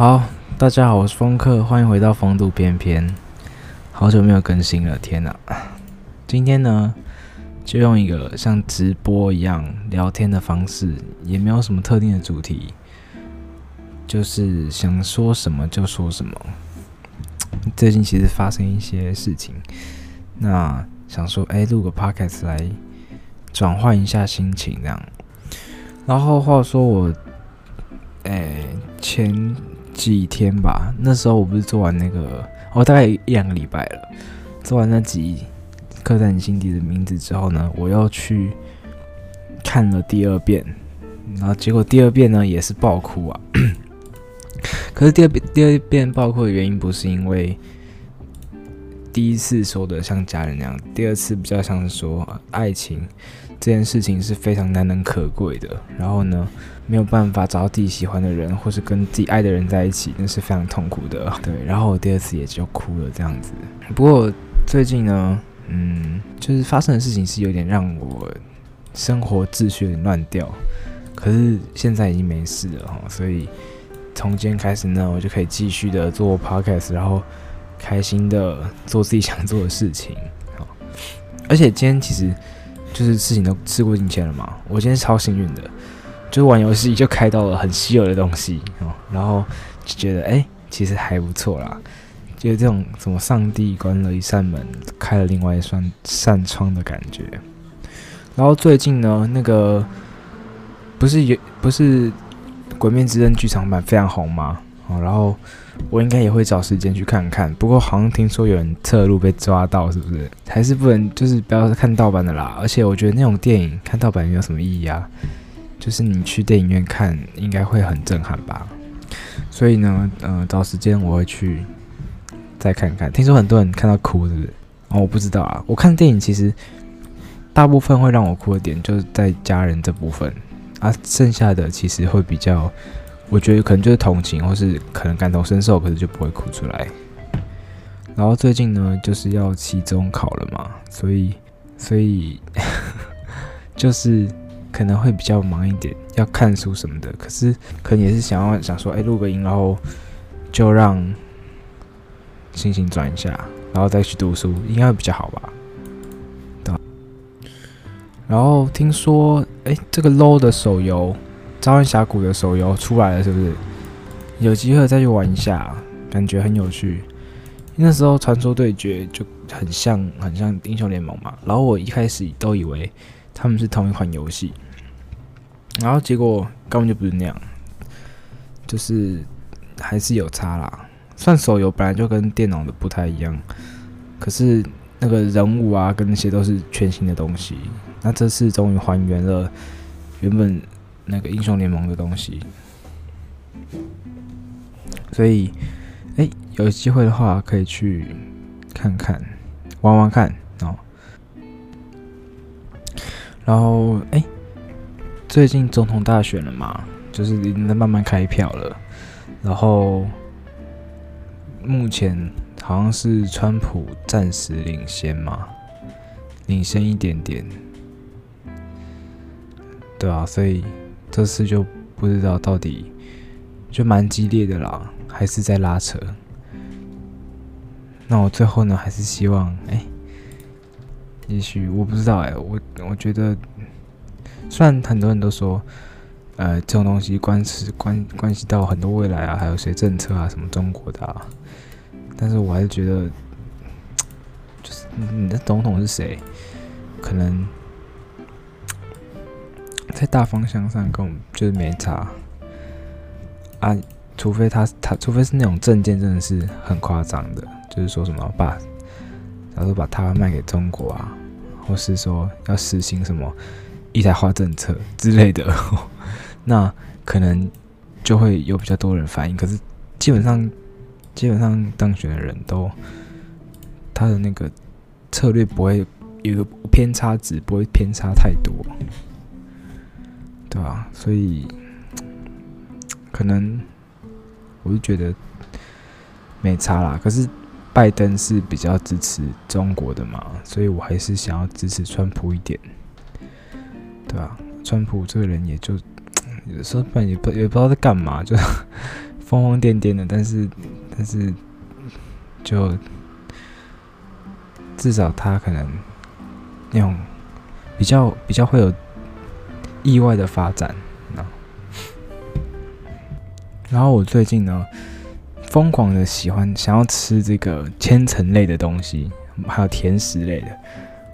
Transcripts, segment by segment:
好，大家好，我是风客，欢迎回到风度翩翩。好久没有更新了，天哪！今天呢，就用一个像直播一样聊天的方式，也没有什么特定的主题，就是想说什么就说什么。最近其实发生一些事情，那想说，哎，录个 podcast 来转换一下心情，这样。然后话说我，哎，前。几天吧，那时候我不是做完那个，哦，大概一两个礼拜了。做完那集《刻在你心底的名字》之后呢，我又去看了第二遍，然后结果第二遍呢也是爆哭啊。可是第二遍第二遍爆哭的原因不是因为第一次说的像家人那样，第二次比较像是说爱情。这件事情是非常难能可贵的，然后呢，没有办法找到自己喜欢的人，或是跟自己爱的人在一起，那是非常痛苦的。对，然后我第二次也就哭了这样子。不过最近呢，嗯，就是发生的事情是有点让我生活秩序有点乱掉，可是现在已经没事了哈，所以从今天开始呢，我就可以继续的做 podcast，然后开心的做自己想做的事情。好，而且今天其实。就是事情都事过境迁了嘛，我今天超幸运的，就玩游戏就开到了很稀有的东西哦，然后就觉得哎、其实还不错啦，就是这种什么上帝关了一扇门，开了另外一扇扇窗的感觉。然后最近呢，那个不是有不是《鬼灭之刃》剧场版非常红吗？哦，然后。我应该也会找时间去看看，不过好像听说有人侧路被抓到，是不是？还是不能，就是不要看盗版的啦。而且我觉得那种电影看盗版有什么意义啊，就是你去电影院看应该会很震撼吧。所以呢，呃，找时间我会去再看看。听说很多人看到哭，是不是？哦，我不知道啊。我看电影其实大部分会让我哭的点就是在家人这部分啊，剩下的其实会比较。我觉得可能就是同情，或是可能感同身受，可是就不会哭出来。然后最近呢，就是要期中考了嘛，所以所以 就是可能会比较忙一点，要看书什么的。可是可能也是想要想说，哎，录个音，然后就让心情转一下，然后再去读书，应该会比较好吧？对。然后听说，哎，这个 low 的手游。召唤峡谷的手游出来了，是不是？有机会再去玩一下，感觉很有趣。那时候传说对决就很像，很像英雄联盟嘛。然后我一开始都以为他们是同一款游戏，然后结果根本就不是那样，就是还是有差啦。算手游本来就跟电脑的不太一样，可是那个人物啊，跟那些都是全新的东西。那这次终于还原了原本。那个英雄联盟的东西，所以，哎、有机会的话可以去看看，玩玩看哦。然后，哎、最近总统大选了嘛，就是已经在慢慢开票了。然后，目前好像是川普暂时领先嘛，领先一点点，对啊，所以。这次就不知道到底就蛮激烈的啦，还是在拉扯。那我最后呢，还是希望，哎、也许我不知道、欸，哎，我我觉得，虽然很多人都说，呃，这种东西关系关关系到很多未来啊，还有谁政策啊，什么中国的啊，但是我还是觉得，就是你的总统是谁，可能。在大方向上，跟我们就是没差啊，除非他他，除非是那种政见真的是很夸张的，就是说什么把，假如把台湾卖给中国啊，或是说要实行什么一台化政策之类的，那可能就会有比较多人反应。可是基本上，基本上当选的人都他的那个策略不会有个偏差值，不会偏差太多。对吧？所以可能我就觉得没差啦。可是拜登是比较支持中国的嘛，所以我还是想要支持川普一点，对吧？川普这个人也就有时候也不也不知道在干嘛，就 疯疯癫癫的，但是但是就至少他可能那种比较比较会有意外的发展。然后我最近呢，疯狂的喜欢想要吃这个千层类的东西，还有甜食类的。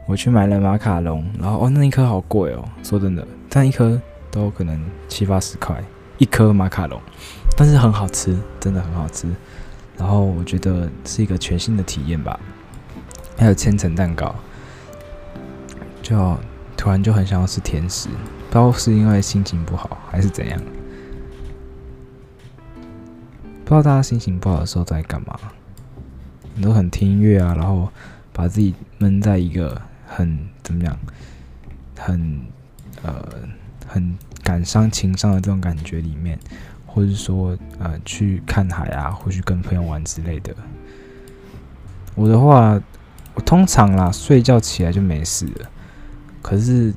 我去买了马卡龙，然后哦，那一颗好贵哦，说真的，但一颗都可能七八十块一颗马卡龙，但是很好吃，真的很好吃。然后我觉得是一个全新的体验吧。还有千层蛋糕，就突然就很想要吃甜食，不知道是因为心情不好还是怎样。不知道大家心情不好的时候在干嘛？你都很听音乐啊，然后把自己闷在一个很怎么样，很呃很感伤情伤的这种感觉里面，或者说呃去看海啊，或去跟朋友玩之类的。我的话，我通常啦睡觉起来就没事了。可是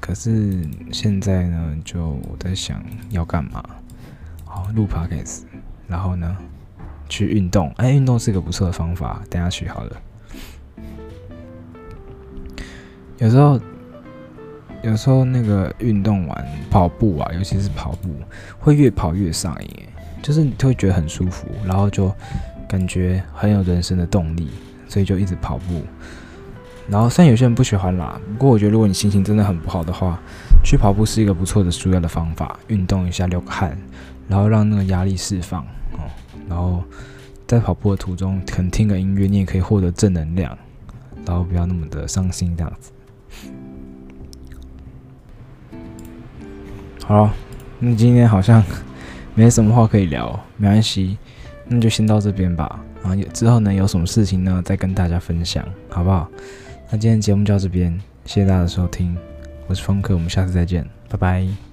可是现在呢，就我在想要干嘛？好，录 podcast。然后呢，去运动。哎，运动是一个不错的方法。等下去好了。有时候，有时候那个运动完跑步啊，尤其是跑步，会越跑越上瘾，就是你会觉得很舒服，然后就感觉很有人生的动力，所以就一直跑步。然后虽然有些人不喜欢啦，不过我觉得如果你心情真的很不好的话，去跑步是一个不错的舒压的方法。运动一下，流个汗，然后让那个压力释放哦。然后在跑步的途中，可能听个音乐，你也可以获得正能量，然后不要那么的伤心这样子。好，那今天好像没什么话可以聊，没关系，那就先到这边吧。然后之后呢，有什么事情呢，再跟大家分享，好不好？那今天节目就到这边，谢谢大家的收听，我是峰克，我们下次再见，拜拜。